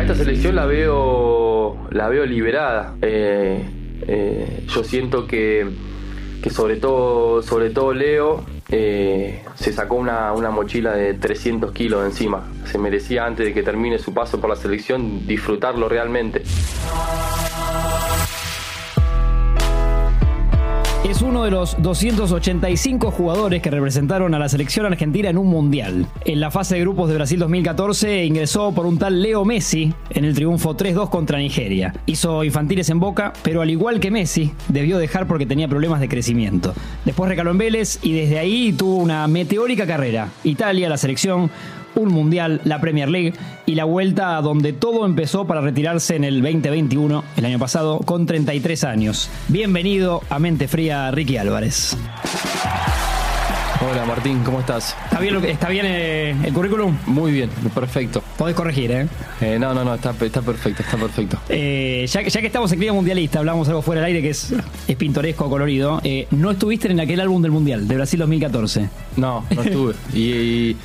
A esta selección la veo, la veo liberada. Eh, eh, yo siento que, que sobre todo, sobre todo Leo eh, se sacó una, una mochila de 300 kilos de encima. Se merecía antes de que termine su paso por la selección disfrutarlo realmente. Uno de los 285 jugadores que representaron a la selección argentina en un mundial. En la fase de grupos de Brasil 2014 ingresó por un tal Leo Messi en el triunfo 3-2 contra Nigeria. Hizo infantiles en Boca, pero al igual que Messi, debió dejar porque tenía problemas de crecimiento. Después recaló en Vélez y desde ahí tuvo una meteórica carrera. Italia, la selección, un mundial, la Premier League y la vuelta a donde todo empezó para retirarse en el 2021, el año pasado, con 33 años. Bienvenido a Mente Fría, Ricky Álvarez. Hola Martín, ¿cómo estás? ¿Está bien, está bien eh, el currículum? Muy bien, perfecto. Podés corregir, ¿eh? Eh, no, no, no, está, está perfecto, está perfecto. Eh, ya, que- ya que estamos en clima mundialista, hablamos algo fuera del aire que es, es pintoresco, colorido. No estuviste en aquel álbum del Mundial, de Brasil 2014. No, no estuve. y, y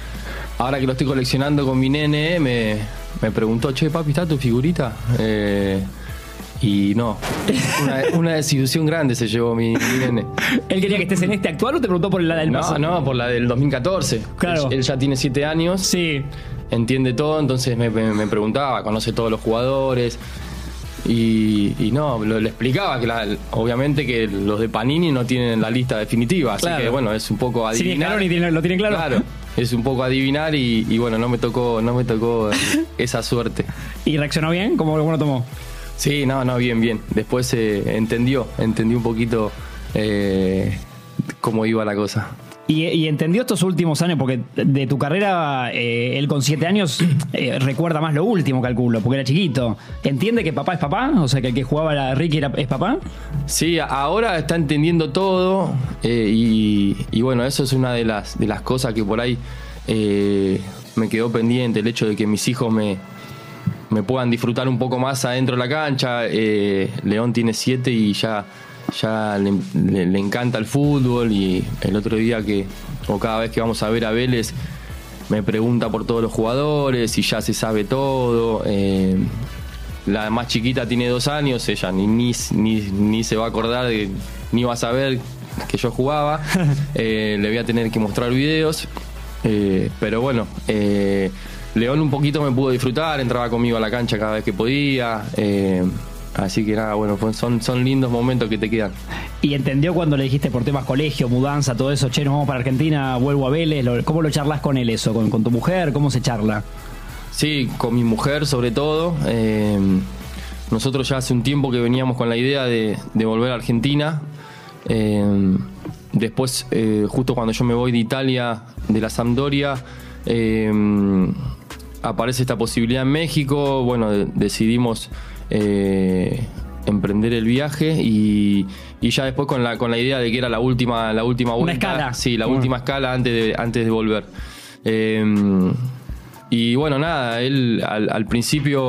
ahora que lo estoy coleccionando con mi nene, me, me preguntó, che, papi, ¿está tu figurita? Eh, y no, una, una desilusión grande se llevó mi, mi nene. ¿Él quería que estés en este actual o te preguntó por la del No, pasado? no, por la del 2014. Claro. Él, él ya tiene siete años, Sí. entiende todo, entonces me, me- me preguntaba, conoce todos los jugadores. Y, y no, lo- le explicaba que la- obviamente que los de Panini no tienen la lista definitiva, así Claro. que bueno, es un poco adivinar. Scaloni tiene- lo tienen claro. Claro, es un poco adivinar y, y bueno, no me tocó, no me tocó esa suerte. ¿Y reaccionó bien? ¿Cómo, cómo lo tomó? Sí, no, no, bien, bien. Después eh, entendió, entendió un poquito eh, cómo iba la cosa. Y, y entendió estos últimos años, porque de tu carrera, eh, él con siete años eh, recuerda más lo último, calculo, porque era chiquito. ¿Entiende que papá es papá? O sea, que el que jugaba la Ricky es papá. Sí, ahora está entendiendo todo eh, y, y bueno, eso es una de las, de las cosas que por ahí me quedó pendiente, el hecho de que mis hijos me, me puedan disfrutar un poco más adentro de la cancha. León tiene siete y ya, ya le, le- le encanta el fútbol y el otro día que, o cada vez que vamos a ver a Vélez, me pregunta por todos los jugadores y ya se sabe todo. eh, la más chiquita tiene dos años, ella ni, ni, ni, ni se va a acordar, de, ni va a saber que yo jugaba. Eh, le voy a tener que mostrar videos. Eh, pero bueno, León un poquito me pudo disfrutar, entraba conmigo a la cancha cada vez que podía. Así que nada, bueno, son, son lindos momentos que te quedan. Y entendió cuando le dijiste por temas colegio, mudanza, todo eso, che, nos vamos para Argentina, vuelvo a Vélez. ¿Cómo lo charlas con él eso? ¿Con, con tu mujer? ¿Cómo se charla? Sí, con mi mujer sobre todo. Eh, nosotros ya hace un tiempo que veníamos con la idea de, de volver a Argentina. Eh, después, eh, justo cuando yo me voy de Italia, de la Sampdoria, aparece esta posibilidad en México. Bueno, de- decidimos eh, emprender el viaje y, y ya después con la, con la idea de que era la última, la última Una escala. Sí, la última escala antes de, antes de volver. Eh, y bueno, nada, él al, al principio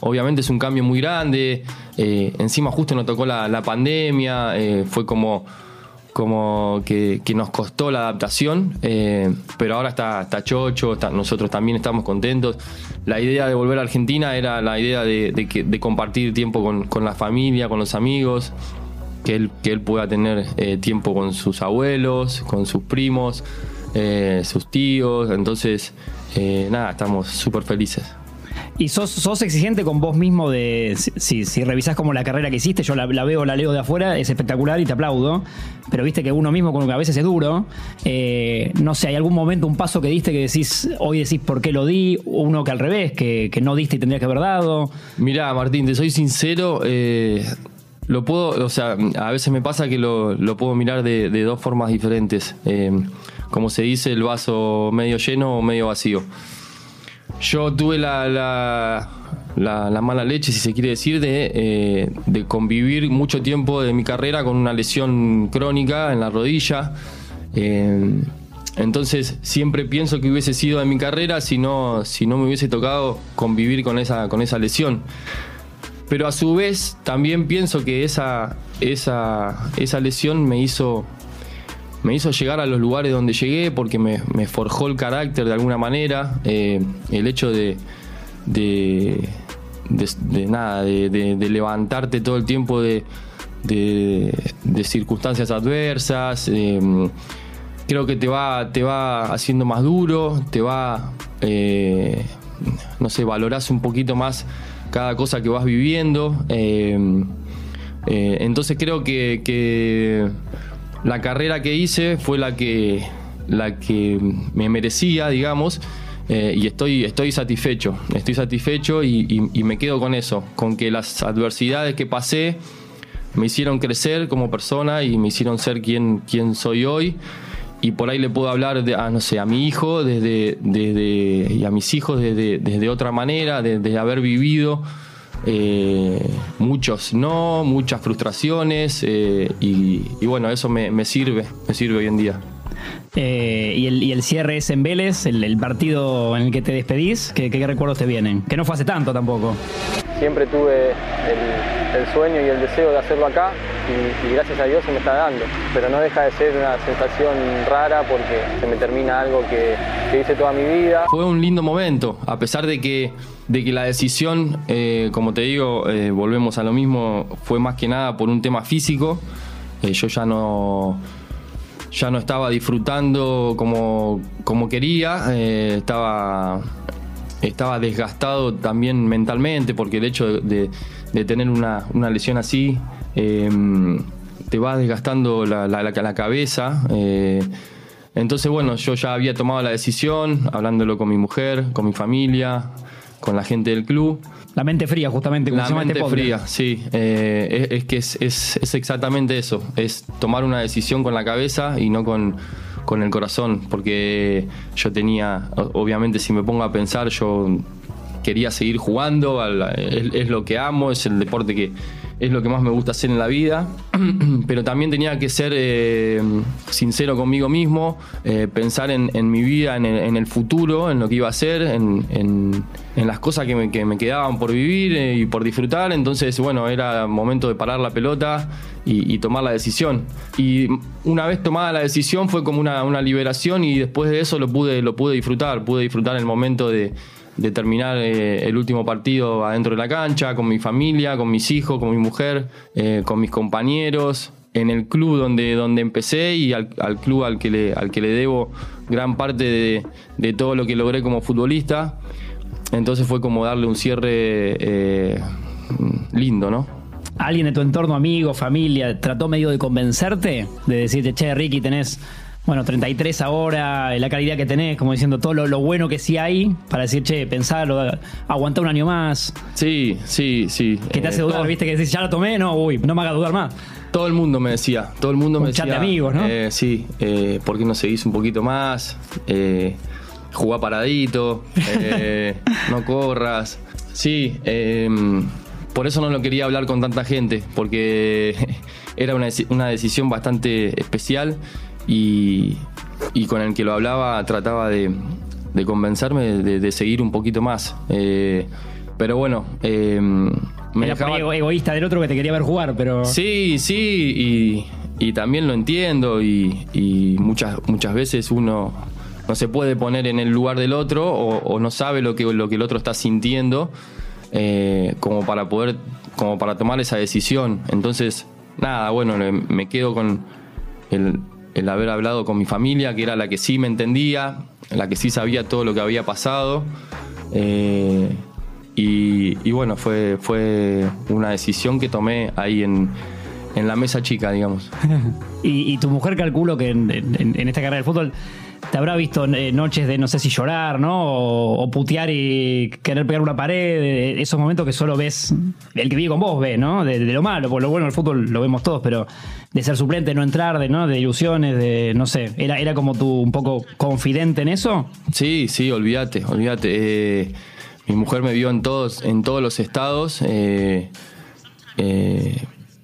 obviamente es un cambio muy grande, eh, encima justo nos tocó la, la pandemia, eh, fue como, como que, que nos costó la adaptación, eh, pero ahora está, está chocho, nosotros también estamos contentos. La idea de volver a Argentina era la idea de, de compartir tiempo con, con la familia, con los amigos, que él, que él pueda tener eh, tiempo con sus abuelos, con sus primos, eh, sus tíos. Entonces, nada, estamos súper felices. ¿Y sos, sos exigente con vos mismo de, si, si, revisás como la carrera que hiciste, yo la, veo, la leo de afuera, es espectacular y te aplaudo, pero viste que uno mismo con lo que a veces es duro, eh, no sé, hay algún momento, un paso que diste que decís, hoy decís por qué lo di, uno que al revés, que, que no diste y tendrías que haber dado. Mirá, Martín, te soy sincero, eh, lo puedo, o sea, a veces me pasa que lo, lo puedo mirar de, de dos formas diferentes. Eh, como se dice, el vaso medio lleno o medio vacío. Yo tuve la, la, la- la mala leche, si se quiere decir, de, eh, de convivir mucho tiempo de mi carrera con una lesión crónica en la rodilla. Eh, entonces siempre pienso que hubiese sido en mi carrera si no, si no me hubiese tocado convivir con esa, con esa lesión. Pero a su vez también pienso que esa, esa, esa lesión me hizo, me hizo llegar a los lugares donde llegué porque me, forjó el carácter de alguna manera. Eh, el hecho de, de, nada, de, levantarte todo el tiempo de, circunstancias adversas. Em, creo que te va, te va haciendo más duro, te va, eh, no sé, valorás un poquito más cada cosa que vas viviendo. Eh, entonces creo que, la carrera que hice fue la que, la que me merecía, digamos. Eh, y estoy, estoy satisfecho, estoy satisfecho y, me quedo con eso, con que las adversidades que pasé me hicieron crecer como persona y me hicieron ser quien, quien soy hoy. Y por ahí le puedo hablar de, a, no sé, a mi hijo desde, desde, y a mis hijos desde, desde otra manera, desde haber vivido eh, muchos no, muchas frustraciones eh, y, bueno, eso me, sirve, me sirve hoy en día. Eh, y, el, cierre es en Vélez, el, partido en el que te despedís, ¿qué, recuerdos te vienen? Que no fue hace tanto tampoco. Siempre tuve el, sueño y el deseo de hacerlo acá y, gracias a Dios se me está dando, pero no deja de ser una sensación rara porque se me termina algo que, hice toda mi vida. Fue un lindo momento, a pesar de que de que la decisión, eh, como te digo, eh, volvemos a lo mismo, fue más que nada por un tema físico. Eh, yo ya no, ya no estaba disfrutando como, como quería, estaba, estaba desgastado también mentalmente, porque el hecho de, tener una, lesión así te va desgastando la, la, la cabeza. entonces, bueno, yo ya había tomado la decisión, hablándolo con mi mujer, con mi familia, con la gente del club. La mente fría, justamente. Como la mente fría, sí. Eh, es, que es, exactamente eso. Es tomar una decisión con la cabeza y no con, con el corazón. Porque yo tenía, obviamente si me pongo a pensar, yo quería seguir jugando. es lo que amo, es el deporte que es lo que más me gusta hacer en la vida, pero también tenía que ser eh, sincero conmigo mismo, eh, pensar en, mi vida, en el, futuro, en lo que iba a hacer, en, las cosas que me, quedaban por vivir eh, y por disfrutar. Entonces, bueno, era momento de parar la pelota y, tomar la decisión. Y una vez tomada la decisión fue como una, una liberación y después de eso lo pude, lo pude disfrutar, pude disfrutar el momento de de terminar eh, el último partido adentro de la cancha, con mi familia, con mis hijos, con mi mujer, eh, con mis compañeros, en el club donde, donde empecé y al, club al que, le, al que le debo gran parte de, todo lo que logré como futbolista. Entonces fue como darle un cierre eh, lindo, ¿no? ¿Alguien de tu entorno, amigo, familia, trató medio de convencerte? De decirte, che, Ricky, tenés bueno, 33 ahora, la calidad que tenés, como diciendo todo lo, bueno que sí hay, para decir, che, pensarlo, aguantar un año más. Sí, sí, sí. Que te hace eh, dudar, viste, que decís, ya lo tomé, no, uy, no me haga dudar más. Todo el mundo me decía, todo el mundo me decía. de amigos, ¿no? Eh, sí, eh, ¿por qué no seguís un poquito más? Eh, jugá paradito, eh, no corras. Sí, em, por eso no lo quería hablar con tanta gente, porque era una, una decisión bastante especial y, con el que lo hablaba trataba de, convencerme de, seguir un poquito más. Eh, pero bueno, eh, me Era dejaba... egoísta del otro que te quería ver jugar, pero... Sí, sí, y, también lo entiendo y, muchas, muchas veces uno no se puede poner en el lugar del otro o, no sabe lo que, lo que el otro está sintiendo eh, como para poder, como para tomar esa decisión. Entonces, nada, bueno, me quedo con el, el haber hablado con mi familia, que era la que sí me entendía, la que sí sabía todo lo que había pasado. Eh, y, bueno, fue, fue una decisión que tomé ahí en, la mesa chica, digamos. y, tu mujer calculo que en, esta carrera del fútbol te habrá visto eh, noches de no sé si llorar, ¿no? O, putear y querer pegar una pared, esos momentos que solo ves, el que vive con vos ve, ¿no? De, lo malo, por lo bueno del fútbol lo vemos todos, pero de ser suplente, no entrar, de, ¿no? de ilusiones, de no sé, ¿era, era como tú un poco confidente en eso? Sí, sí, olvídate, olvídate. Eh, mi mujer me vio en todos, en todos los estados. Eh,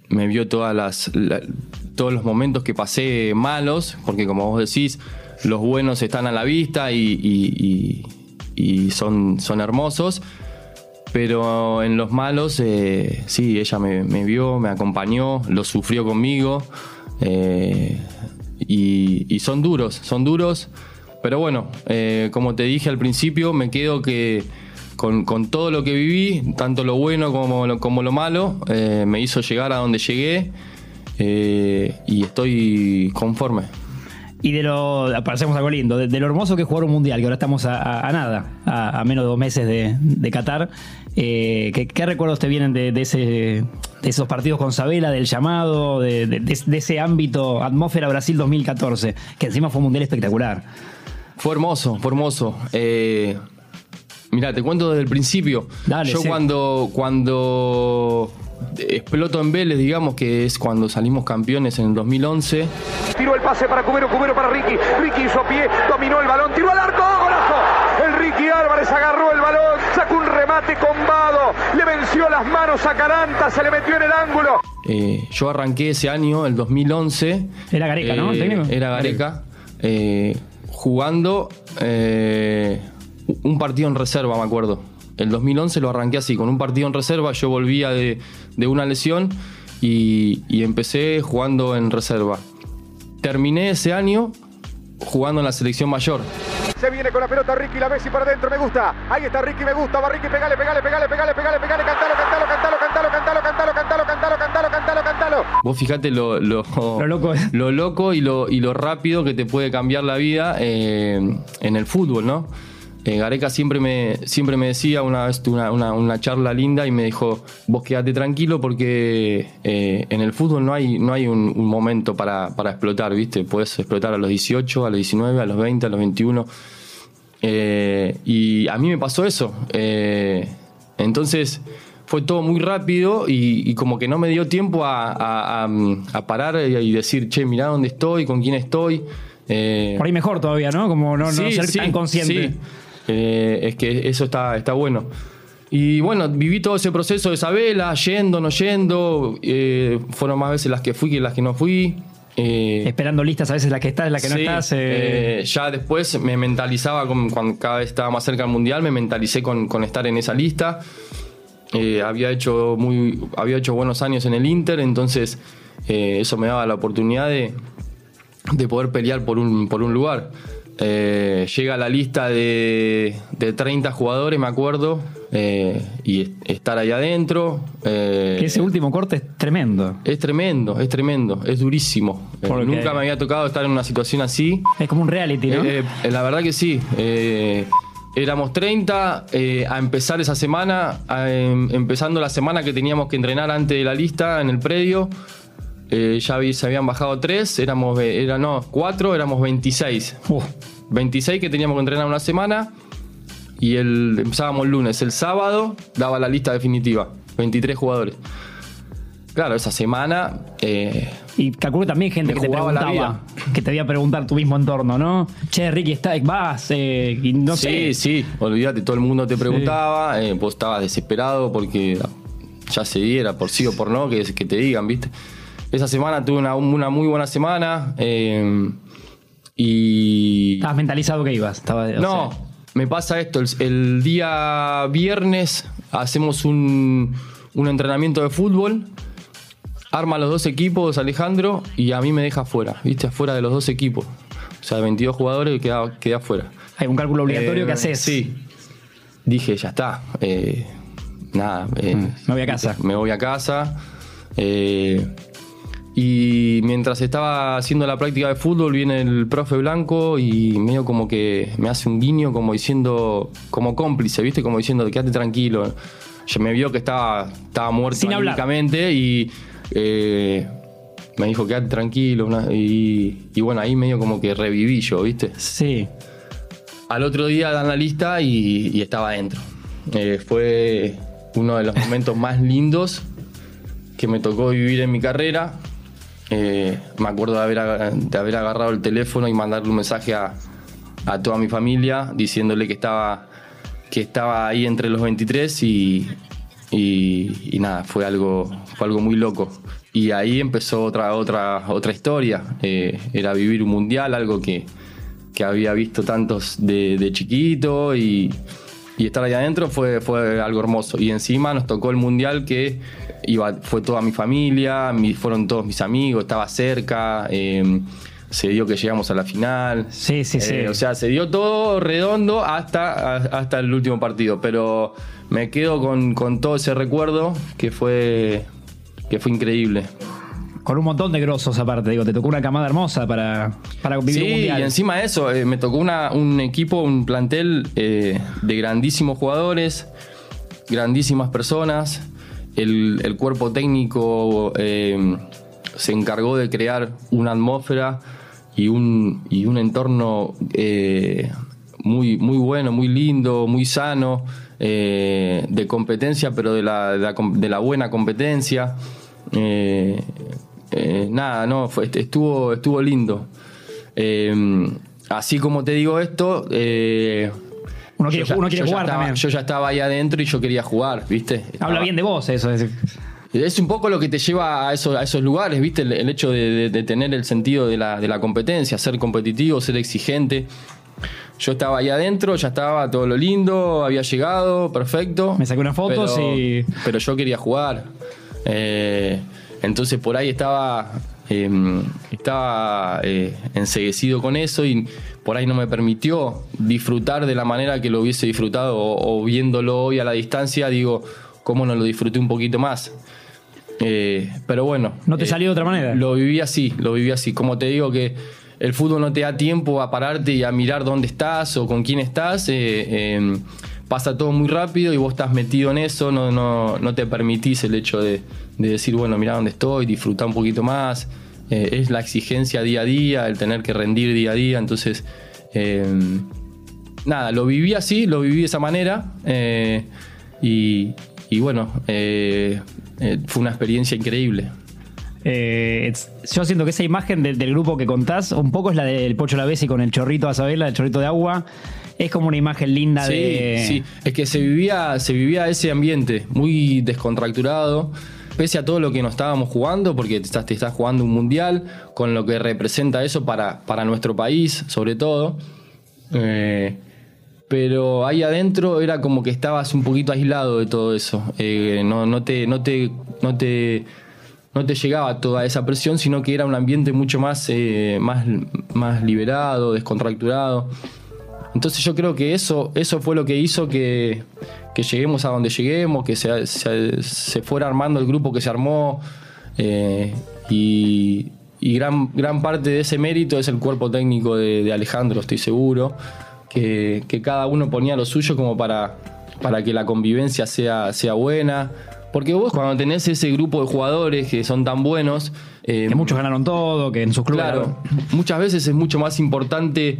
me vio todas las, todos los momentos que pasé malos, porque como vos decís, los buenos están a la vista y, son, son hermosos. Pero en los malos, eh, sí, ella me, vio, me acompañó, lo sufrió conmigo. Eh, y, son duros, son duros. Pero bueno, eh, como te dije al principio, me quedo que con, con todo lo que viví, tanto lo bueno como lo, como lo malo, me hizo llegar a donde llegué y estoy conforme. Y de lo, aparecemos algo lindo, de, de lo hermoso que es jugar un mundial, que ahora estamos a, a- a nada, a, a menos de dos meses de, de Qatar. Eh, ¿qué, qué recuerdos te vienen de, de ese, de esos partidos con Sabela, del llamado, de, ese ámbito, atmósfera Brasil 2014, que encima fue un mundial espectacular? Fue hermoso, fue hermoso. Eh, mira, te cuento desde el principio. Dale, Yo sí. cuando, cuando exploto en Vélez, digamos que es cuando salimos campeones en el 2011. Tiró el pase para Cubero, Cubero para Ricky. Ricky hizo pie, dominó el balón, tiró al arco, golazo. El Ricky Álvarez agarró el balón, sacó un remate combado, le venció las manos a Caranta, se le metió en el ángulo. Eh, yo arranqué ese año, el 2011. Era Gareca, ¿no? ¿El Eh, técnico? Era Gareca. eh, jugando eh, un partido en reserva, me acuerdo. El 2011 lo arranqué así, con un partido en reserva. Yo volvía de, de una lesión y, y empecé jugando en reserva. Terminé ese año jugando en la selección mayor. Se viene con la pelota Ricky, la Messi para adentro, me gusta. Ahí está Ricky, me gusta. Va Ricky, pegale, pegale, pegale, pegale, pegale, pegale, cantalo, cantalo, cantalo, cantalo, cantalo, cantalo, cantalo, cantalo, cantalo, cantalo, cantalo. Vos fijate lo, lo, Lo loco. lo loco y lo, y lo rápido que te puede cambiar la vida eh, en el fútbol, ¿no? Eh, Gareca siempre me, siempre me decía una vez una, una, una charla linda y me dijo, vos quédate tranquilo porque eh, en el fútbol no hay, no hay un, un momento para, para explotar, ¿viste? Puedes explotar a los 18, a los 19, a los 20, a los 21. Eh, y a mí me pasó eso. Eh, entonces fue todo muy rápido y, y como que no me dio tiempo a, a- a- a parar y, decir, che, mirá dónde estoy, con quién estoy. Eh, Por ahí mejor todavía, ¿no? Como no, no ser sí, tan consciente. sí. Eh, es que eso está, está bueno. Y bueno, viví todo ese proceso de Isabela, yendo, no yendo. eh, fueron más veces las que fui que las que no fui. Eh, Esperando listas a veces la que estás, la que no estás. eh, eh, ya después me mentalizaba, con- cuando cada vez estaba más cerca del mundial, me mentalicé con, con estar en esa lista. Había, hecho muy, había hecho buenos años en el Inter, entonces eso me daba la oportunidad de, de poder pelear por un, por un lugar. Eh, llega la lista de, de 30 jugadores, me acuerdo, eh, y es- estar ahí adentro. eh, que ese último corte es tremendo. es tremendo, es tremendo, es durísimo. Eh, Porque- nunca me había tocado estar en una situación así. Es como un reality, ¿no? La verdad que sí. Éramos 30 eh, a empezar esa semana, a, em, empezando la semana que teníamos que entrenar antes de la lista en el predio. Eh, ya vi- se habían bajado 3, éramos, era, no, 4, éramos 26. Uf. 26 que teníamos que entrenar una semana y el, empezábamos el lunes. El sábado daba la lista definitiva, 23 jugadores. Claro, esa semana eh, Y calculo también gente que te preguntaba, que te voy a preguntar tu mismo entorno, ¿no? Che, Ricky, está, vas, eh, y no sé. sí, sí, olvídate, todo el mundo te preguntaba, eh, vos estabas desesperado porque ya se diera por sí o por no, que, que te digan, ¿viste? Esa semana tuve una, una muy buena semana eh, y... Estabas mentalizado que ibas. Estaba, No, sea, me pasa esto, el, el día viernes hacemos un, un entrenamiento de fútbol, arma los dos equipos Alejandro y a mí me deja afuera, ¿viste? Afuera de los dos equipos. O sea, 22 jugadores queda, queda afuera. hay un cálculo obligatorio Eh, que haces. Sí. Dije, ya está. eh, nada. eh, Mm, me voy a casa. Me voy a casa. eh, y mientras estaba haciendo la práctica de fútbol, viene el profe Blanco y medio como que me hace un guiño, como diciendo, como cómplice, ¿viste? Como diciendo, quédate tranquilo. Ya me vio que estaba, estaba muerto anímicamente y eh, me dijo, quédate tranquilo. y, y bueno, ahí medio como que reviví yo, ¿viste? Sí. Al otro día dan la lista y, y estaba adentro. Eh, fue uno de los momentos más lindos que me tocó vivir en mi carrera. Eh, me acuerdo de haber, de haber agarrado el teléfono y mandarle un mensaje a, a toda mi familia diciéndole que estaba, que estaba ahí entre los 23 y, y- y nada, fue algo, fue algo muy loco. Y ahí empezó otra, otra, otra historia. Eh, era vivir un mundial, algo que, que había visto tantos de, de chiquito y, y estar ahí adentro fue, fue algo hermoso. Y encima nos tocó el mundial que iba, fue toda mi familia, mi- fueron todos mis amigos, estaba cerca. eh, se dio que llegamos a la final. Sí, sí, sí. Eh, o sea, se dio todo redondo hasta, hasta el último partido. Pero me quedo con, con todo ese recuerdo que fue, que fue increíble. Con un montón de grosos aparte, digo, te tocó una camada hermosa para, para vivir un Sí, mundial. y encima de eso, eh, me tocó una- un equipo, un plantel eh, de grandísimos jugadores, grandísimas personas. El, el cuerpo técnico eh, se encargó de crear una atmósfera y un, y un entorno eh, muy, muy bueno, muy lindo, muy sano, eh, de competencia, pero de la, de la de la buena competencia. Nada, no, fue, estuvo, estuvo lindo. Así como te digo esto, Uno quiere, ya- uno jugar estaba- también. Yo ya estaba ahí adentro y yo quería jugar, ¿viste? Habla bien de vos eso. es- es un poco lo que te lleva a esos, a esos lugares, ¿viste? El, el hecho de, de- de tener el sentido de la, de la competencia, ser competitivo, ser exigente. Yo estaba ahí adentro, ya estaba todo lo lindo, había llegado, perfecto. Me saqué unas fotos pero, y- Pero yo quería jugar. Eh, entonces por ahí estaba. eh, estaba eh, enseguecido con eso y por ahí no me permitió disfrutar de la manera que lo hubiese disfrutado o, o viéndolo hoy a la distancia, digo, cómo no lo disfruté un poquito más. Eh, pero bueno. ¿No te eh, salió de otra manera? Lo viví así, lo viví así. Como te digo que el fútbol no te da tiempo a pararte y a mirar dónde estás o con quién estás. eh, eh, pasa todo muy rápido y vos estás metido en eso, no, no, no te permitís el hecho de, de decir, bueno, mira dónde estoy, disfrutar un poquito más. Eh, es la exigencia día a día, el tener que rendir día a día. Entonces, eh, nada, lo viví así, lo viví de esa manera. eh, y, y bueno, eh, fue una experiencia increíble. Eh, yo siento que esa imagen del, del grupo que contás, un poco es la del Pocho Lavesi con el chorrito a Isabela, el chorrito de agua. Es como una imagen linda Sí, de. sí, es que se vivía, se vivía ese ambiente muy descontracturado, pese a todo lo que nos estábamos jugando, porque te estás, te estás jugando un mundial, con lo que representa eso para, para nuestro país, sobre todo. Eh, pero ahí adentro era como que estabas un poquito aislado de todo eso. Eh, no, no te, no te, no te, no te llegaba toda esa presión, sino que era un ambiente mucho más, eh, más, más liberado, descontracturado. Entonces yo creo que eso, eso fue lo que hizo que, que lleguemos a donde lleguemos, que se, se- se fuera armando el grupo que se armó. eh, y y gran, gran parte de ese mérito es el cuerpo técnico de, de Alejandro, estoy seguro. Que, que cada uno ponía lo suyo como para, para que la convivencia sea, sea buena. Porque vos cuando tenés ese grupo de jugadores que son tan buenos... eh, Que muchos ganaron todo, que en sus clubes. Claro, muchas veces es mucho más importante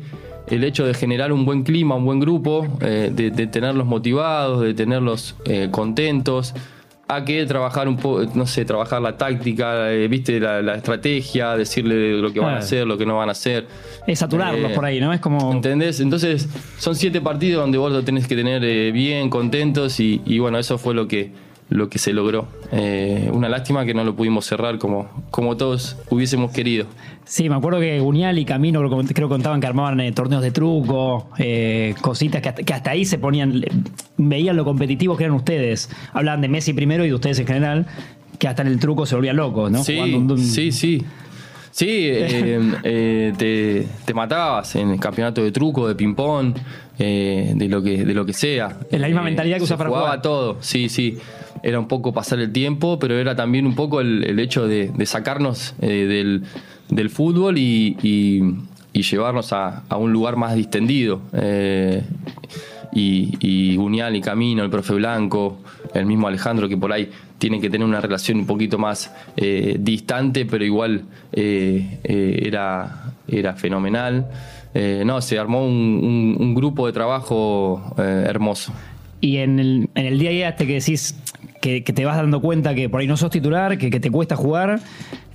el hecho de generar un buen clima, un buen grupo, eh, de, de tenerlos motivados, de tenerlos eh, contentos, a que trabajar un poco, no sé, trabajar la táctica, eh, viste, la, la estrategia, decirle lo que van a hacer, lo que no van a hacer. Es saturarlos Eh, por ahí, ¿no? Es como. ¿Entendés? Entonces, son siete partidos donde vos lo tenés que tener bien, contentos, y, y bueno, eso fue lo que, lo que se logró. Eh, una lástima que no lo pudimos cerrar como, como todos hubiésemos querido. Sí, me acuerdo que Gunial y Camino creo que contaban que armaban eh, torneos de truco, eh, cositas que hasta, que hasta ahí se ponían, veían lo competitivos que eran ustedes. Hablaban de Messi primero y de ustedes en general, que hasta en el truco se volvían locos, ¿no? Sí, Jugando un- un- sí, sí. Sí, eh, eh, te, te matabas en el campeonato de truco, de ping-pong, eh, de, lo que, de lo que sea. Es la misma Eh, mentalidad que usás para jugaba jugar. todo, sí, sí. Era un poco pasar el tiempo, pero era también un poco el, hecho de, sacarnos eh, del, del fútbol y, llevarnos a, a un lugar más distendido. Eh, y, y y Camino, el profe Blanco, el mismo Alejandro, que por ahí tiene que tener una relación un poquito más eh, distante, pero igual era, era fenomenal. No, se armó un, grupo de trabajo hermoso. Y en el, en el día a día este que decís que, que te vas dando cuenta que por ahí no sos titular, que, que te cuesta jugar,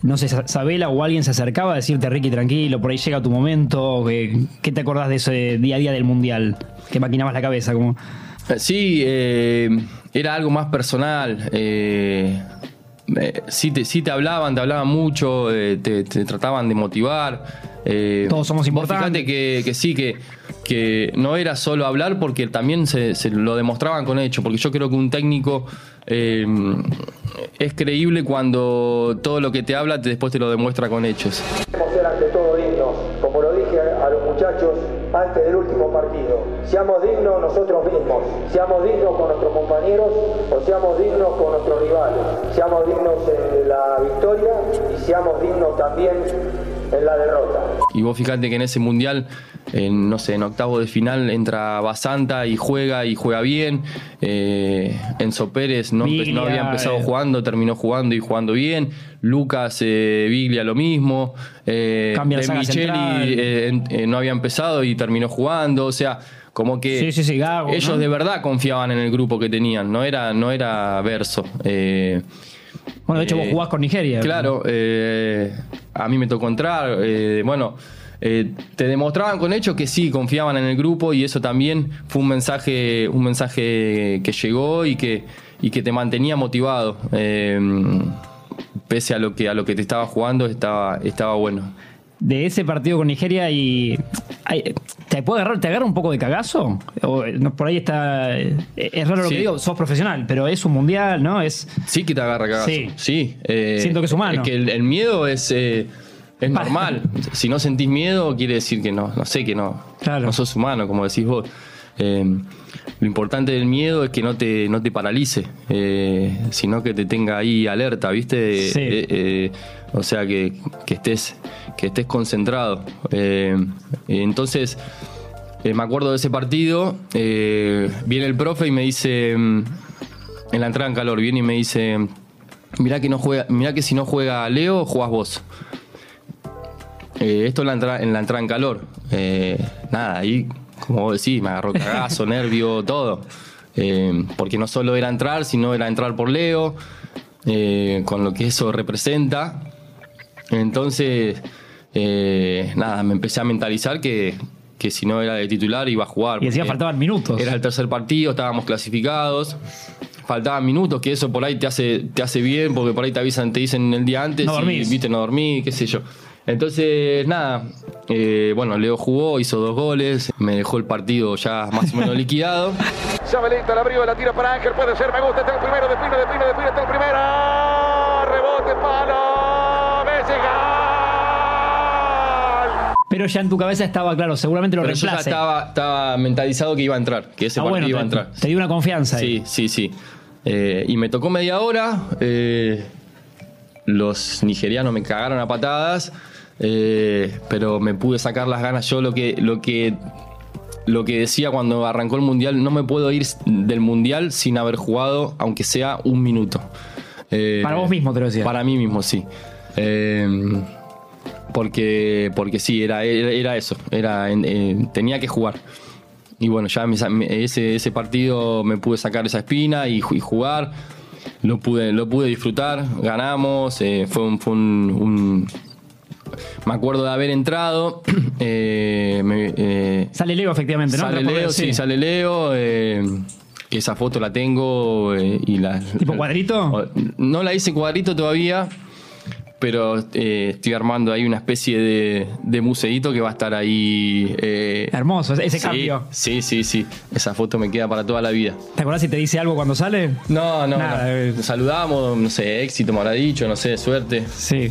no sé, Sa- Sabela o alguien se acercaba a decirte, Ricky, tranquilo, por ahí llega tu momento. que- ¿Qué te acordás de ese día a día del Mundial? Que maquinabas la cabeza, como... Eh, Sí, eh, era algo más personal. eh, eh, sí, te, sí te hablaban, te hablaban mucho, eh, te, te trataban de motivar. eh, Todos somos importantes. fijate que, que sí, que, que no era solo hablar porque también se, se lo demostraban con hechos, porque yo creo que un técnico eh, es creíble cuando todo lo que te habla te, después te lo demuestra con hechos. Ser ante todo dignos muchachos antes del último partido. Seamos dignos nosotros mismos, seamos dignos con nuestros compañeros o seamos dignos con nuestros rivales. Seamos dignos en la victoria y seamos dignos también en la derrota. Y vos fijate que en ese mundial, en, no sé, en octavo de final entra Basanta y juega y juega bien. Eh, Enzo Pérez no, había empezado eh. jugando, terminó jugando y jugando bien. Lucas eh, Biglia lo mismo. Eh, De Micheli eh, eh, no había empezado y terminó jugando. O sea, como que Sí, sí, sí, Gago, ellos ¿no? de verdad confiaban en el grupo que tenían. No era, no era verso. Bueno, de hecho vos jugás con Nigeria. Claro, a mí me tocó entrar. bueno, eh, te demostraban con hechos que sí, confiaban en el grupo y eso también fue un mensaje, un mensaje que llegó y que, y que te mantenía motivado. eh, pese a lo que a lo que te estaba jugando, estaba, estaba bueno. De ese partido con Nigeria y... ay, ¿Te puede agarrar, te agarra un poco de cagazo? O, no, por ahí está... eh, Es raro lo Sí. que digo, sos profesional, pero es un mundial, ¿no? Es... Sí que te agarra cagazo. Sí. Sí. eh, Siento que es humano. que el, el miedo es, eh, es normal. Si no sentís miedo, quiere decir que no, no sé, que no, Claro. no sos humano, como decís vos. Eh, lo importante del miedo es que no te, no te paralice, eh, sino que te tenga ahí alerta, ¿viste? Sí. Eh, o sea, que, que estés, que estés concentrado. Entonces, me acuerdo de ese partido, viene el profe y me dice, mm, en la entrada en calor, viene y me dice, mirá que, no juega, mirá que si no juega Leo, jugás vos. Eh, esto en la, entrada, en la entrada en calor. Eh, nada, ahí, como vos decís, me agarró cagazo, nervio, todo. Eh, porque no solo era entrar, sino era entrar por Leo, con lo que eso representa. Entonces, eh, nada, me empecé a mentalizar que, que si no era de titular iba a jugar. Y porque faltaban minutos. Era el tercer partido, estábamos clasificados. Faltaban minutos, que eso por ahí te hace, te hace bien, porque por ahí te avisan, te dicen el día antes No y viste, no dormí, qué sé yo. Entonces, nada, eh, bueno, Leo jugó, hizo dos goles, me dejó el partido ya más o menos liquidado. Sabelita la abrió, la tira para Ángel, puede ser, me gusta, está el primero, define, define, define, está el primero. Rebote, palo, Messi, gol. Pero ya en tu cabeza estaba claro, seguramente lo Pero yo ya reemplace. estaba, estaba mentalizado que iba a entrar, que ese Ah, partido bueno, iba a te, entrar. te dio una confianza ahí. Sí, sí, sí. Eh, y me tocó media hora. eh, los nigerianos me cagaron a patadas. Eh, pero me pude sacar las ganas. Yo lo que, lo que. Lo que decía cuando arrancó el mundial, no me puedo ir del mundial sin haber jugado, aunque sea un minuto. Eh, Para vos mismo te lo decía. Para mí mismo, sí. Eh, porque, porque sí, era, era, era eso. Era, en- eh, tenía que jugar. Y bueno, ya me ese, ese partido me pude sacar esa espina y, ju- y jugar. Lo pude, lo pude disfrutar, ganamos. fue un, fue un- un- Me acuerdo de haber entrado. eh, me- eh, Sale Leo, efectivamente, ¿no? sale Leo, sí, sale Leo. eh, que esa foto la tengo eh, y la. ¿Tipo cuadrito? No la hice cuadrito todavía, pero eh, estoy armando ahí una especie de, de museíto que va a estar ahí. eh, Hermoso, ese sí, cambio. Sí, sí, sí. Esa foto me queda para toda la vida. ¿Te acordás si te dice algo cuando sale? No, no, Nada, no. eh. Saludamos, no sé, éxito me habrá dicho, no sé, suerte. Sí.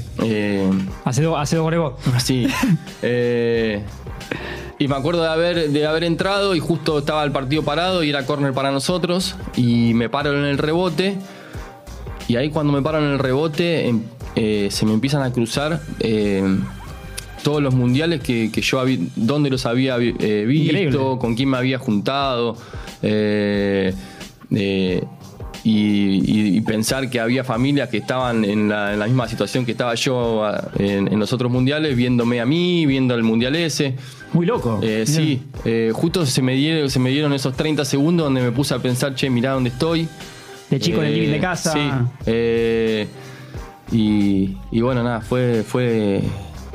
Hace dos, hace vos. Sí. Y me acuerdo de haber, de haber entrado y justo estaba el partido parado y era córner para nosotros. Y me paro en el rebote. Y ahí cuando me paro en el rebote em- eh, se me empiezan a cruzar eh, todos los mundiales que, que yo había, dónde los había eh, visto, Increíble. con quién me había juntado. y, pensar que había familias que estaban en la, en la misma situación que estaba yo a- en, en los otros mundiales, viéndome a mí, viendo el mundial ese. Muy loco. Eh, sí, eh, justo se me, dieron, se me dieron esos 30 segundos donde me puse a pensar, che, mirá dónde estoy. De chico en el living de casa. Sí. Y, y bueno, nada, fue, fue,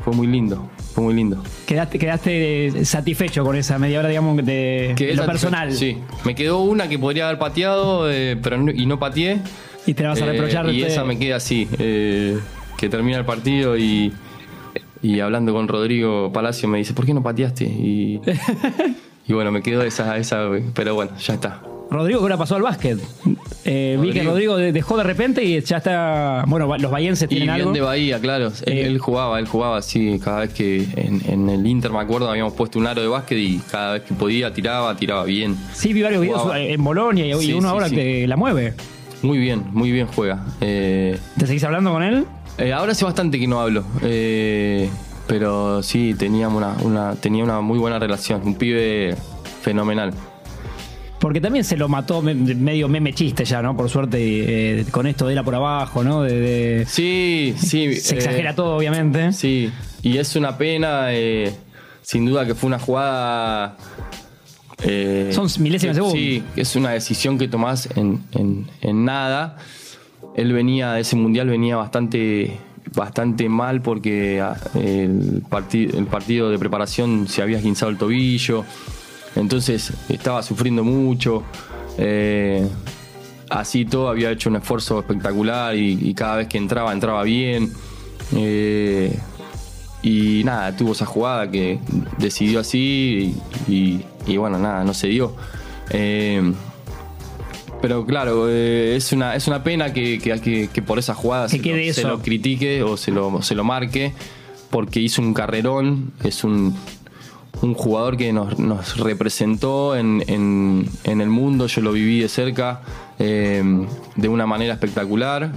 fue muy lindo. Fue muy lindo. Quedaste, quedaste satisfecho con esa media hora, digamos, de, lo personal. Sí. Me quedó una que podría haber pateado, eh, pero no- y no pateé. Y te la vas a Eh, reprochar. y esa me queda así, eh, que termina el partido y, y hablando con Rodrigo Palacio me dice, ¿por qué no pateaste? Y, y bueno, me quedó esa, esa, pero bueno, ya está. Rodrigo que ahora pasó al básquet. Eh, Vi que Rodrigo. Rodrigo de- dejó de repente y ya está. Bueno, los bahienses Y tienen bien algo. de Bahía, claro. Él, Eh, él jugaba, él jugaba así, cada vez que en, en el Inter, me acuerdo, habíamos puesto un aro de básquet y cada vez que podía tiraba, tiraba bien. Sí, vi varios videos Jugaba. en Bolonia y, y Sí, uno sí, ahora sí. que la mueve. Muy bien, muy bien juega. Eh, ¿Te seguís hablando con él? ahora hace bastante que no hablo. Eh, pero sí, teníamos una, una, tenía una muy buena relación. Un pibe fenomenal. Porque también se lo mató me- medio meme chiste ya, ¿no? Por suerte, eh, con esto de la por abajo, ¿no? De, de- Sí, sí. se eh, exagera todo, obviamente. Sí, y es una pena, eh, sin duda que fue una jugada... eh, Son milésimas de segundo. Sí, es una decisión que tomás en, en- en nada. Él venía de ese mundial, venía bastante bastante mal porque ah, el, parti- el partido de preparación se había esguinzado el tobillo, entonces estaba sufriendo mucho. eh, así todo había hecho un esfuerzo espectacular y, y cada vez que entraba, entraba bien. Eh, y nada, tuvo esa jugada que decidió así y, y- y bueno, nada, no se dio. Eh, pero claro, eh, es, una, es una pena que, que, que- que por esa jugada se, lo, se lo critique o se lo, se lo marque, porque hizo un carrerón, es un, un jugador que nos, nos representó en, en- en el mundo, yo lo viví de cerca eh, de una manera espectacular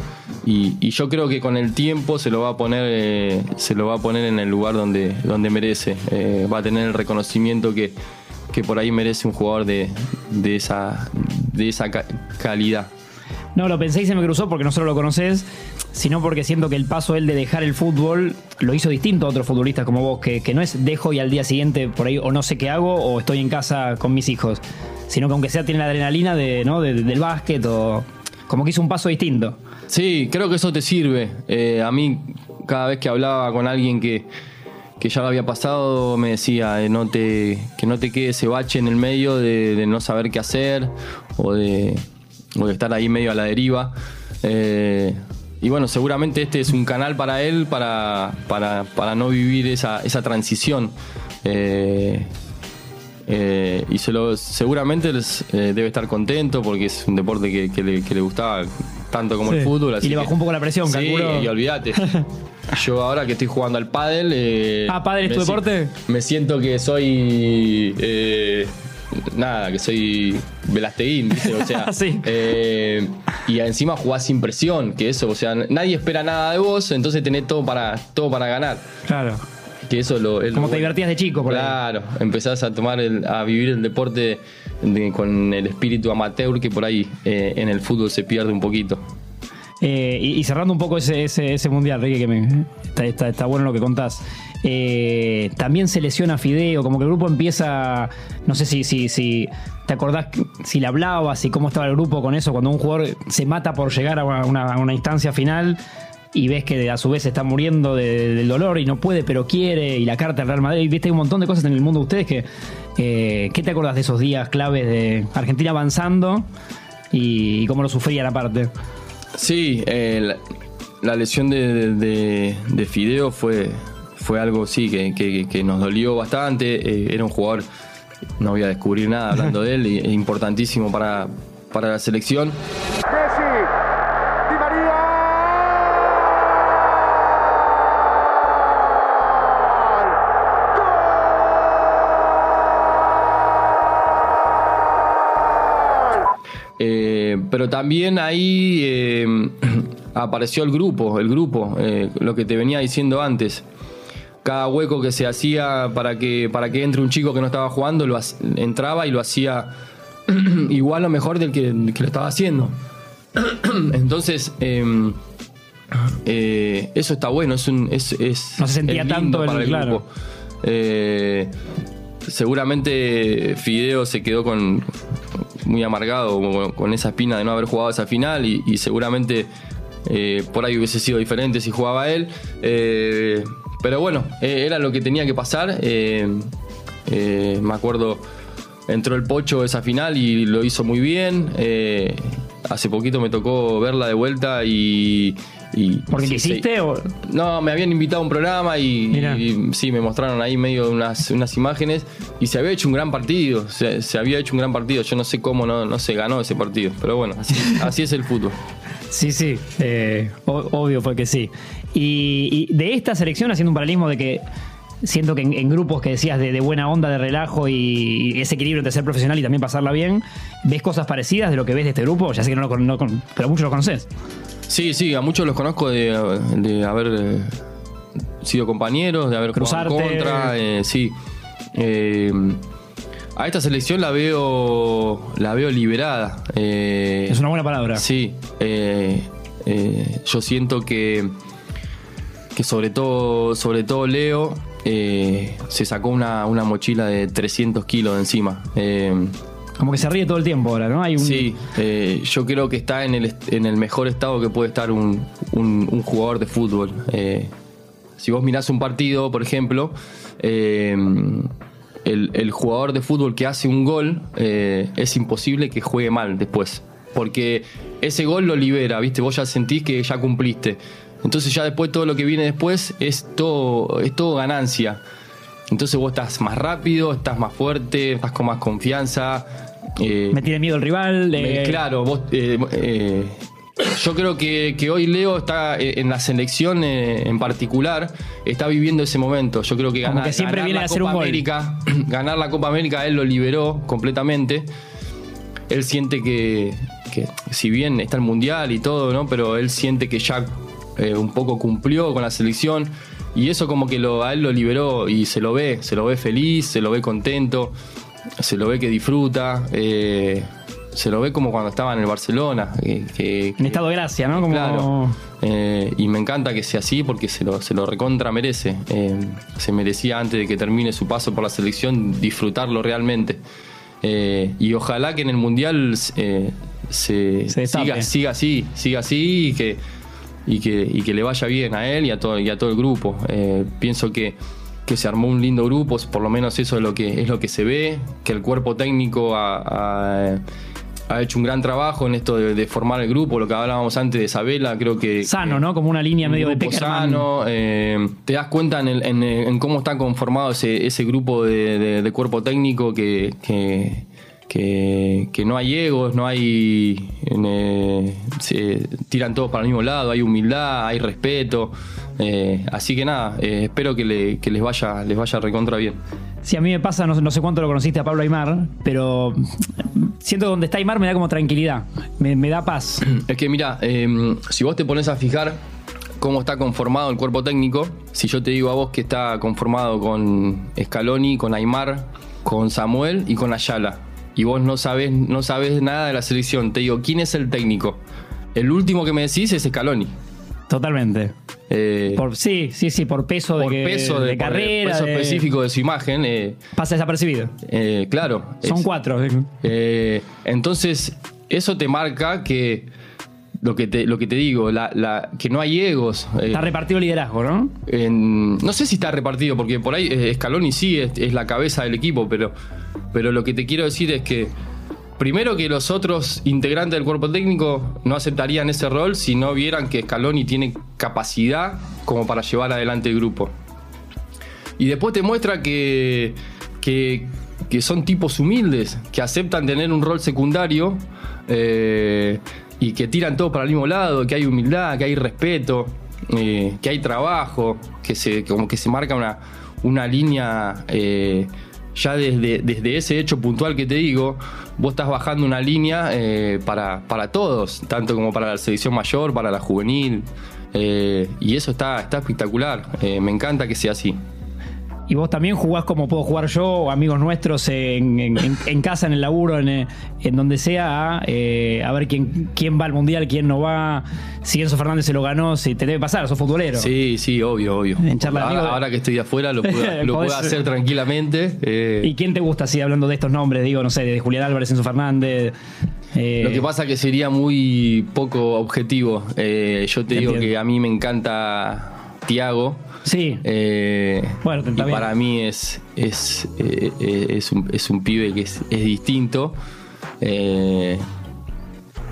y, yo creo que con el tiempo se lo va a poner, eh, se lo va a poner en el lugar donde, donde merece, Eh, va a tener el reconocimiento que, que por ahí merece un jugador de, de esa, de esa ca- calidad. No, lo pensé y se me cruzó porque no solo lo conoces, sino porque siento que el paso él de dejar el fútbol lo hizo distinto a otros futbolistas como vos, que, que no es dejo y al día siguiente por ahí o no sé qué hago o estoy en casa con mis hijos, sino que aunque sea tiene la adrenalina de, ¿no? de- del básquet o como que hizo un paso distinto. Sí, creo que eso te sirve. Eh, a mí, cada vez que hablaba con alguien que, que ya lo había pasado, me decía eh, no te, que no te quede ese bache en el medio de, no saber qué hacer o de, o de estar ahí medio a la deriva. Eh, y bueno, seguramente este es un canal para él para, para, para no vivir esa, esa transición. Eh, eh, y se lo, seguramente les, eh, debe estar contento porque es un deporte que, que le, que le gustaba tanto como Sí. el fútbol. Y le que- bajó un poco la presión, sí, calculo. y olvídate. Yo ahora que estoy jugando al pádel... Ah, ¿pádel es tu deporte? Me siento que soy... nada, que soy Velasteguín, ¿viste? O sea, Sí. eh, y encima jugás sin presión, que eso, o sea, nadie espera nada de vos, entonces tenés todo para, todo para ganar. Claro. Que eso lo, es lo Como te bueno. divertías de chico, por ahí. Claro, empezás a tomar el- a vivir el deporte de- con el espíritu amateur que por ahí eh, en el fútbol se pierde un poquito. Eh, y, cerrando un poco ese, ese, ese mundial, Ricky, que me, está, está- está bueno lo que contás. Eh, también se lesiona Fideo, como que el grupo empieza. No sé si, si, si te acordás si le hablabas y cómo estaba el grupo con eso, cuando un jugador se mata por llegar a una, instancia final y ves que a su vez está muriendo de- del dolor y no puede, pero quiere, y la carta del Real Madrid. Viste un montón de cosas en el mundo de ustedes que. eh, ¿Qué te acordás de esos días claves de Argentina avanzando y, y cómo lo sufrían aparte? Sí, eh, la, lesión de, de- de Fideo fue, fue algo, sí, que, nos dolió bastante. Eh, era un jugador, no voy a descubrir nada hablando de él, importantísimo para, para la selección. Messi, pero también ahí eh, apareció el grupo, el grupo, eh, lo que te venía diciendo antes. Cada hueco que se hacía para que, para que entre un chico que no estaba jugando, lo entraba y lo hacía igual o mejor del que, que lo estaba haciendo. Entonces, eh, eh, eso está bueno, es un, es, es- No se sentía tanto el- para el claro. grupo. Eh, seguramente Fideo se quedó con muy amargado con, esa espina de no haber jugado esa final y, seguramente eh, por ahí hubiese sido diferente si jugaba él. Eh, pero bueno, eh, era lo que tenía que pasar. Me acuerdo, entró el Pocho esa final y lo hizo muy bien. Hace poquito me tocó verla de vuelta y, y ¿Porque sí, quisiste sí. o...? No, me habían invitado a un programa y, sí, me mostraron ahí medio unas, unas imágenes y se había hecho un gran partido, se, se había hecho un gran partido, yo no sé cómo no, no se ganó ese partido, pero bueno, así, así es el fútbol. Sí, sí, eh, obvio fue que sí. Y, y de esta selección, haciendo un paralelismo de que siento que en, en grupos que decías de, de buena onda, de relajo y, y ese equilibrio entre ser profesional y también pasarla bien, ¿ves cosas parecidas de lo que ves de este grupo? Ya sé que no lo no pero muchos lo conoces. Sí, sí, a muchos los conozco de, de haber eh, sido compañeros, de haber jugado en Cruzarte. contra, eh, sí. Eh, a esta selección la veo la veo liberada. Es una buena palabra. Sí, yo siento que, que sobre todo, sobre todo Leo se sacó una, una mochila de 300 kilos de encima. Como que se ríe todo el tiempo ahora, ¿no? Sí, eh, yo creo que está en el, en el mejor estado que puede estar un, un- jugador de fútbol. Eh, si vos mirás un partido, por ejemplo, eh, el, el jugador de fútbol que hace un gol es imposible que juegue mal después. Porque ese gol lo libera, ¿viste? Vos ya sentís que ya cumpliste. Entonces ya después todo lo que viene después es todo, es todo ganancia. Entonces vos estás más rápido, estás más fuerte, estás con más confianza. Eh, Me tiene miedo el rival. eh, claro, vos, eh, yo creo que, que hoy Leo está en la selección en particular, está viviendo ese momento. Yo creo que, ganar, que siempre ganar viene la a hacer Copa un gol. América, ganar la Copa América, él lo liberó completamente. Él siente que, que si bien está el Mundial y todo, ¿no? Pero él siente que ya un poco cumplió con la selección. Y eso como que lo, a él lo liberó y se lo ve, se lo ve feliz, se lo ve contento, se lo ve que disfruta, eh, se lo ve como cuando estaba en el Barcelona. que- que- En estado de gracia, ¿no? Como... Claro. Eh, y me encanta que sea así porque se lo, se lo recontra merece. Eh, se merecía antes de que termine su paso por la selección disfrutarlo realmente. Eh, y ojalá que en el Mundial se, siga, siga así, siga así y que, y, que, y que le vaya bien a él y a todo, y a todo el grupo. Pienso que, que se armó un lindo grupo, por lo menos eso es lo que, es lo que se ve, que el cuerpo técnico ha, ha- ha hecho un gran trabajo en esto de, de formar el grupo, lo que hablábamos antes de Isabela, creo que... Sano, que- ¿no? Como una línea un medio de Peckerman. sano, eh, te das cuenta en, el- en- en cómo está conformado ese, ese grupo de, de- de cuerpo técnico que, que, que- que no hay egos, no hay. eh, se tiran todos para el mismo lado, hay humildad, hay respeto. Eh, así que nada, eh, espero que, le- que les vaya les vaya recontra bien. Sí, a mí me pasa, no, no sé cuánto lo conociste a Pablo Aymar, pero siento que donde está Aymar me da como tranquilidad, me, me da paz. Es que mira, eh, si vos te pones a fijar cómo está conformado el cuerpo técnico, si yo te digo a vos que está conformado con Scaloni, con Aymar, con Samuel y con Ayala, y vos no sabés, no sabés nada de la selección, te digo, ¿quién es el técnico? El último que me decís es Scaloni. Totalmente. Eh, Por, sí, sí, sí, por peso de, por que- peso de, de por carrera. peso de- específico de su imagen, eh, Pasa desapercibido. eh, claro. Son es- cuatro. Eh, entonces, eso te marca que lo que te, lo que te digo, la, la- que no hay egos. eh, Está repartido el liderazgo, ¿no? en- no sé si está repartido, porque por ahí Scaloni sí es, es la cabeza del equipo, pero, pero lo que te quiero decir es que primero que los otros integrantes del cuerpo técnico no aceptarían ese rol si no vieran que Scaloni tiene capacidad como para llevar adelante el grupo. Y después te muestra que, que, son tipos humildes, que aceptan tener un rol secundario eh, y que tiran todo para el mismo lado, que hay humildad, que hay respeto, eh, que hay trabajo, que se, como que se marca una, una línea. eh, ya desde, desde ese hecho puntual que te digo, vos estás bajando una línea eh, para, para todos, tanto como para la selección mayor, para la juvenil, eh, y eso está, está espectacular, eh, me encanta que sea así. Y vos también jugás como puedo jugar yo, o amigos nuestros en, en- en- casa, en el laburo, en, eh, en donde sea, a, eh, a ver quién, quién va al mundial, quién no va. Si Enzo Fernández se lo ganó, si te debe pasar, sos futbolero. Sí, sí, obvio, obvio. En charla ahora, ahora que estoy de afuera lo puedo, lo puedo hacer tranquilamente. eh, ¿Y quién te gusta así, hablando de estos nombres? Digo, no sé, de Julián Álvarez, Enzo Fernández. eh, Lo que pasa que sería muy poco objetivo. Eh, yo te digo Entiendo. que a mí me encanta Tiago. Sí. Eh, Bueno, y bien. para mí es, es, eh, es, un, es un pibe que es, distinto. Eh,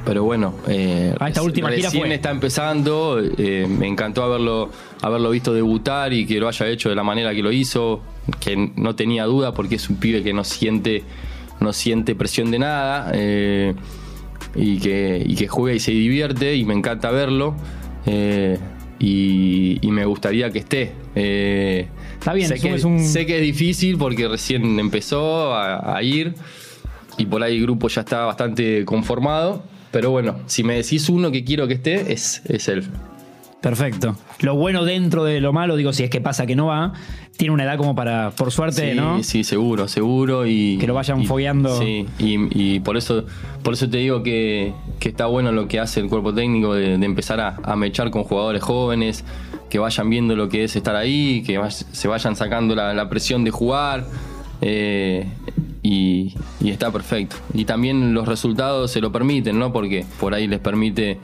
pero bueno, eh, Ah, esta última gira recién fue. está empezando. eh, me encantó haberlo, haberlo visto debutar y que lo haya hecho de la manera que lo hizo, que no tenía duda porque es un pibe que no siente, no siente presión de nada eh, y, que, y que juega y se divierte y me encanta verlo. Y, y me gustaría que esté. Eh, Está bien, sé que, un- sé que es difícil porque recién empezó a, a ir y por ahí el grupo ya está bastante conformado. Pero bueno, si me decís uno que quiero que esté, es, es él. Perfecto. Lo bueno dentro de lo malo, digo, si es que pasa que no va, tiene una edad como para, por suerte, sí, ¿no? sí, seguro, seguro. Y, Que lo vayan y- fogueando. Sí, y, y por eso por eso te digo que, que está bueno lo que hace el cuerpo técnico de, de empezar a, a mechar con jugadores jóvenes, que vayan viendo lo que es estar ahí, que vay- se vayan sacando la, la presión de jugar. eh, y, y está perfecto. Y también los resultados se lo permiten, ¿no? Porque por ahí les permite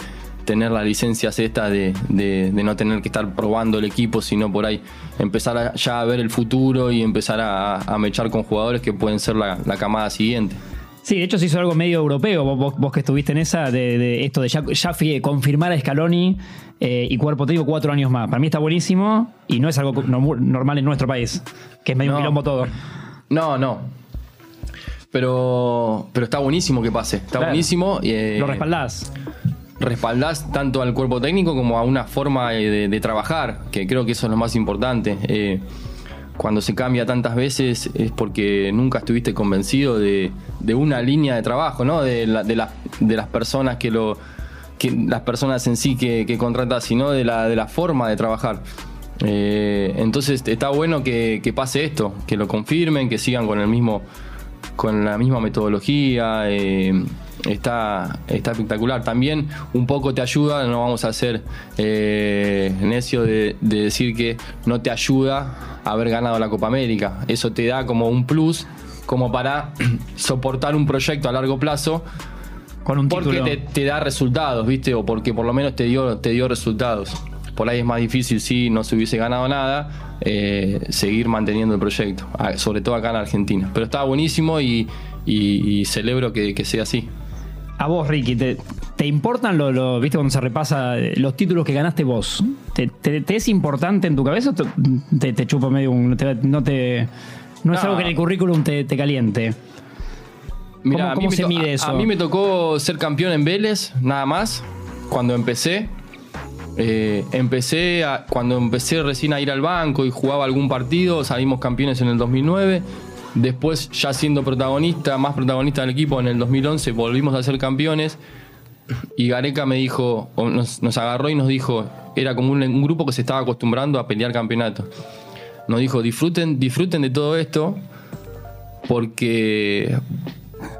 tener las licencias estas de, de- de no tener que estar probando el equipo, sino por ahí empezar a- ya a ver el futuro y empezar a, a mechar con jugadores que pueden ser la, la camada siguiente. Sí, de hecho se hizo algo medio europeo, vos, vos- que estuviste en esa, de, de esto de ya, ya confirmar a Scaloni eh, y cuerpo técnico cuatro años más. Para mí está buenísimo y no es algo no- normal en nuestro país, que es medio un No. quilombo todo. No, no. Pero, pero está buenísimo que pase. Está Claro. buenísimo. y, eh, Lo respaldás. Respaldás tanto al cuerpo técnico como a una forma de, trabajar, que creo que eso es lo más importante. Eh, cuando se cambia tantas veces es porque nunca estuviste convencido de, de una línea de trabajo, ¿no? De, de, las- personas que lo. Que, las personas en sí que, que contratas, sino de la, de la forma de trabajar. Eh, entonces está bueno que, que pase esto, que lo confirmen, que sigan con el mismo, con la misma metodología. eh, está, está espectacular. También un poco te ayuda, no vamos a ser eh, necio de, de decir que no te ayuda haber ganado la Copa América. Eso te da como un plus, como para soportar un proyecto a largo plazo. Con un Porque te, te da resultados, ¿viste? O porque por lo menos te dio, te dio resultados. Por ahí es más difícil si no se hubiese ganado nada, eh, seguir manteniendo el proyecto, sobre todo acá en Argentina. Pero está buenísimo y, y- y celebro que, que sea así. A vos, Ricky, ¿te, te importan lo, lo- viste cuando se repasa eh, los títulos que ganaste vos? ¿Te, te- te es importante en tu cabeza o te, te, chupa medio un. no te. No es algo que en el currículum te, te caliente. Mirá, ¿Cómo- a mí cómo me se mide a- eso? A mí me tocó ser campeón en Vélez, nada más, cuando empecé. Eh, empecé a- cuando empecé recién a ir al banco y jugaba algún partido, salimos campeones en el 2009. Después, ya siendo protagonista, más protagonista del equipo, en el 2011 volvimos a ser campeones. Y Gareca me dijo, o nos, nos agarró y nos dijo, era como un, un grupo que se estaba acostumbrando a pelear campeonatos. Nos dijo, disfruten, disfruten de todo esto, porque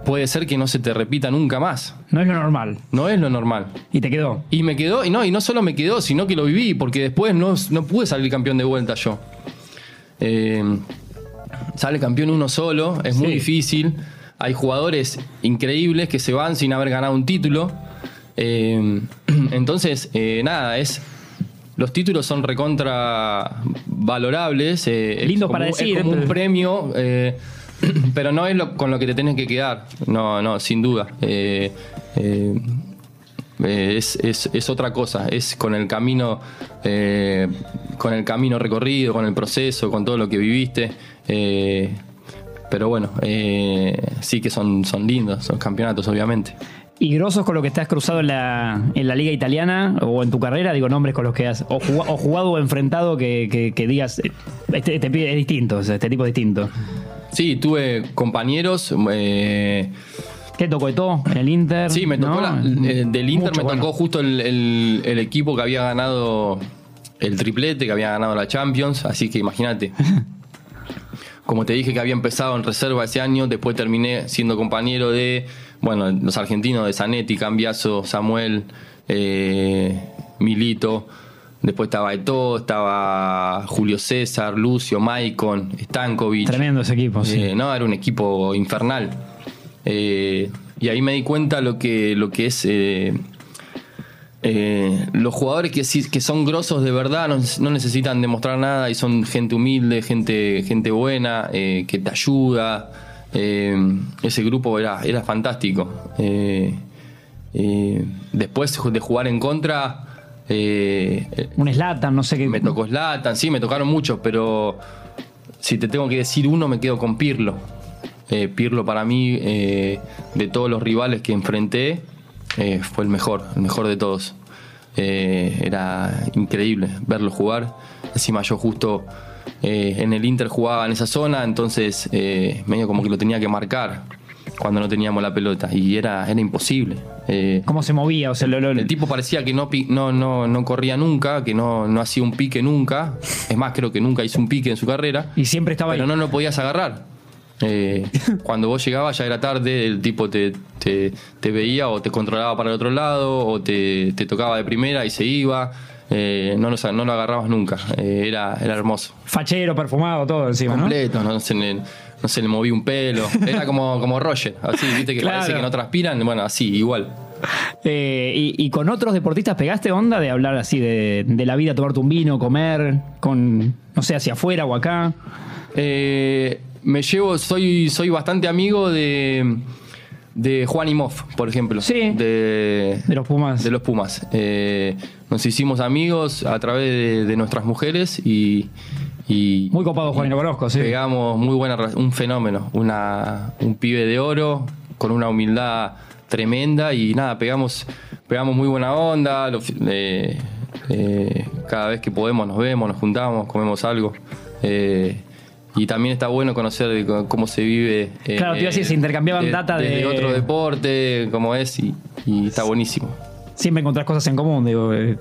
puede ser que no se te repita nunca más. No es lo normal. No es lo normal. Y te quedó. Y me quedó, y no, y no solo me quedó, sino que lo viví, porque después no, no pude salir campeón de vuelta yo. Eh, sale campeón uno solo, es muy difícil. Hay jugadores increíbles que se van sin haber ganado un título. Eh, entonces, eh, nada, es. Los títulos son recontra valorables. eh, es Lindo como- para es decir, como un pero- premio, eh, pero no es lo- con lo que te tenés que quedar. No, no, sin duda. Eh, eh, eh, es, es- es otra cosa, es con el camino, eh, con el camino recorrido, con el proceso, con todo lo que viviste. Eh, pero bueno, eh, sí que son, son lindos, son campeonatos, obviamente. ¿Y grosos con lo que estás cruzado en la, en la liga italiana o en tu carrera? Digo, nombres con los que has o jugado o, jugado o enfrentado que, que- que digas, este, este es distinto, este tipo es distinto. Sí, tuve compañeros. eh, ¿Qué tocó de todo en el Inter? sí, me tocó ¿No? la- eh, del Inter, Mucho, me tocó bueno. justo el, el- el equipo que había ganado el triplete, que había ganado la Champions, así que imagínate. Como te dije que había empezado en reserva ese año, después terminé siendo compañero de, bueno, los argentinos de Zanetti, Cambiaso, Samuel, eh, Milito. Después estaba Eto'o, estaba Julio César, Lucio, Maicon, Stankovic. Tremendo ese equipo, sí. Eh, no, era un equipo infernal. Eh, y ahí me di cuenta lo que, lo que es eh, eh, los jugadores que, son grosos de verdad no, no necesitan demostrar nada y son gente humilde, gente, gente buena, eh, que te ayuda. Eh, ese grupo era, era fantástico. Después de jugar en contra, Un Slatan, no sé qué. me tocó Slatan, sí, me tocaron muchos, pero si te tengo que decir uno, me quedo con Pirlo. Pirlo para mí, de todos los rivales que enfrenté, eh, fue el mejor, el mejor de todos. Eh, era increíble verlo jugar. Encima yo justo eh, en el Inter jugaba en esa zona, entonces eh, medio como que lo tenía que marcar cuando no teníamos la pelota y era, era imposible. Eh, ¿Cómo se movía? O sea, lo- lo- el tipo parecía que no, no, no, no corría nunca, que no, no hacía un pique nunca. Es más, creo que nunca hizo un pique en su carrera. y siempre estaba Pero ahí. no lo podías agarrar. Eh, cuando vos llegabas ya era tarde, el tipo te, te, te veía o te controlaba para el otro lado o te, te tocaba de primera y se iba. Eh, no, lo, sa- no lo agarrabas nunca. Eh, era, era hermoso. Fachero, perfumado, todo encima, ¿no? Completo, no, se le, no se le movía un pelo. Era como, como Roger, así, viste que Claro. parece que no transpiran. Bueno, así, igual. Eh, y, y con otros deportistas pegaste onda de hablar así de, de la vida, tomarte un vino, comer, con, no sé, hacia afuera o acá. Eh, me llevo, soy, soy bastante amigo de, de Juan Imhoff, por ejemplo. Sí. De, De los Pumas. de los Pumas. Eh, nos hicimos amigos a través de, de nuestras mujeres y. y Muy copado, Juan, y lo conozco, sí. Pegamos muy buena, un fenómeno, una, un pibe de oro con una humildad tremenda y nada, pegamos, pegamos muy buena onda. lo eh, eh, cada vez que podemos nos vemos, nos juntamos, comemos algo. Eh, y también está bueno conocer de cómo se vive. eh, Claro, te iba a decir, se intercambiaban data de- desde otro deporte, cómo es, y, y está buenísimo. Siempre encontrás cosas en común, digo. eh,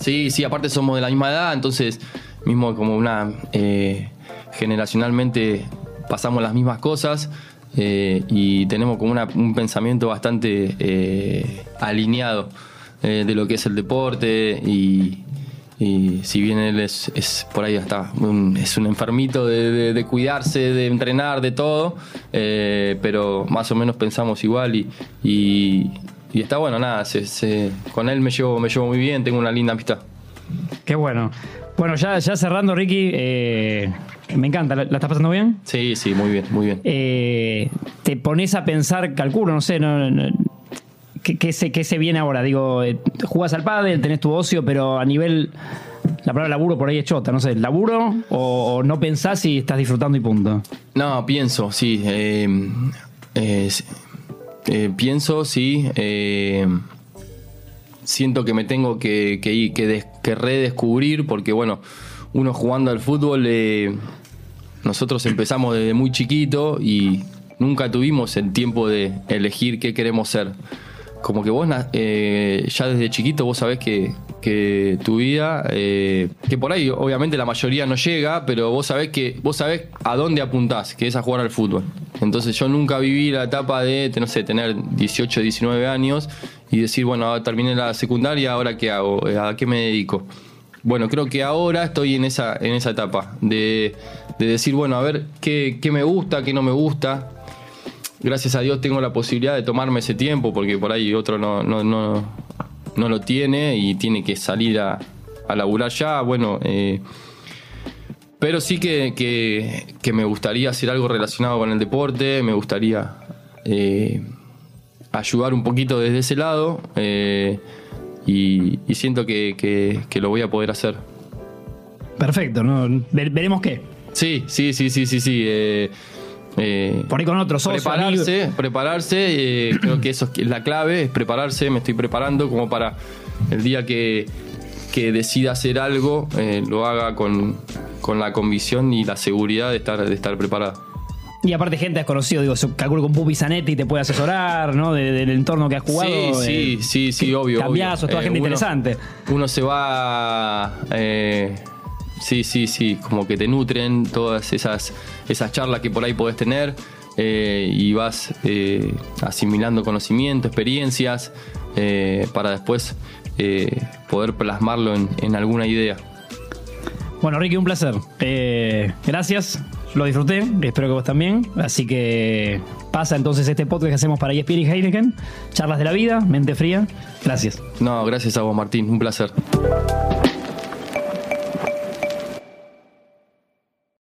Sí, sí, aparte somos de la misma edad, entonces mismo como una eh, generacionalmente pasamos las mismas cosas eh, y tenemos como una- un pensamiento bastante eh, alineado eh, de lo que es el deporte y, y si bien él es, es por ahí hasta un, es un enfermito de, de- de cuidarse, de entrenar, de todo, eh, pero más o menos pensamos igual y, y- y está bueno, nada, se- se- con él me llevo, me llevo muy bien, tengo una linda amistad. Qué bueno. Bueno, ya, ya cerrando, Ricky, eh, me encanta. ¿La, la estás pasando bien? Sí, sí, muy bien, muy bien. Eh, te pones a pensar, calculo, no sé, no, no- ¿qué, se, qué se viene ahora? Digo, eh, al pádel, tenés tu ocio, pero a nivel, la palabra laburo por ahí es chota, no sé, ¿laburo o, no pensás y estás disfrutando y punto? No, pienso, sí. eh, eh, pienso, sí. eh, siento que me tengo que, que redescubrir porque, bueno, uno jugando al fútbol, eh, nosotros empezamos desde muy chiquito y nunca tuvimos el tiempo de elegir qué queremos ser. Como que vos eh, ya desde chiquito vos sabés que, que tu vida, eh, que por ahí obviamente la mayoría no llega, pero vos sabés que vos sabés a dónde apuntás, que es a jugar al fútbol. Entonces yo nunca viví la etapa de, no sé, tener 18, 19 años y decir, bueno, terminé la secundaria, ahora qué hago, Eh, a qué me dedico. Bueno, creo que ahora estoy en esa, en esa etapa de, de decir, bueno, a ver qué, qué me gusta, qué no me gusta. Gracias a Dios tengo la posibilidad de tomarme ese tiempo, porque por ahí otro no, no, no, no lo tiene y tiene que salir a, a laburar ya. Bueno, eh, pero sí que, que- que me gustaría hacer algo relacionado con el deporte, me gustaría eh, ayudar un poquito desde ese lado eh, y, y siento que, que- que lo voy a poder hacer. Perfecto, ¿no? Ver- veremos qué. Sí, sí, sí, sí, sí, sí. Eh, Por ahí con otros socios. amigos. prepararse, prepararse, eh, creo que eso es la clave, es prepararse, me estoy preparando como para el día que, que decida hacer algo, eh, lo haga con, con la convicción y la seguridad de estar, de estar preparado. Y aparte gente has conocido, digo, calculo con Pupi Zanetti te puede asesorar, ¿no? De- del entorno que has jugado. sí, sí, sí, sí, obvio. cambiazos, obvio. toda gente uno- interesante. Uno se va. Sí, sí, sí. Como que te nutren todas esas, esas charlas que por ahí podés tener. eh, y vas eh, asimilando conocimiento, experiencias, eh, para después poder plasmarlo en, en alguna idea. Bueno, Ricky, un placer. Gracias, lo disfruté, espero que vos también. Así que pasa entonces este podcast que hacemos para ESPN y Heineken. Charlas de la vida, mente fría. Gracias. No, gracias a vos, Martín. Un placer.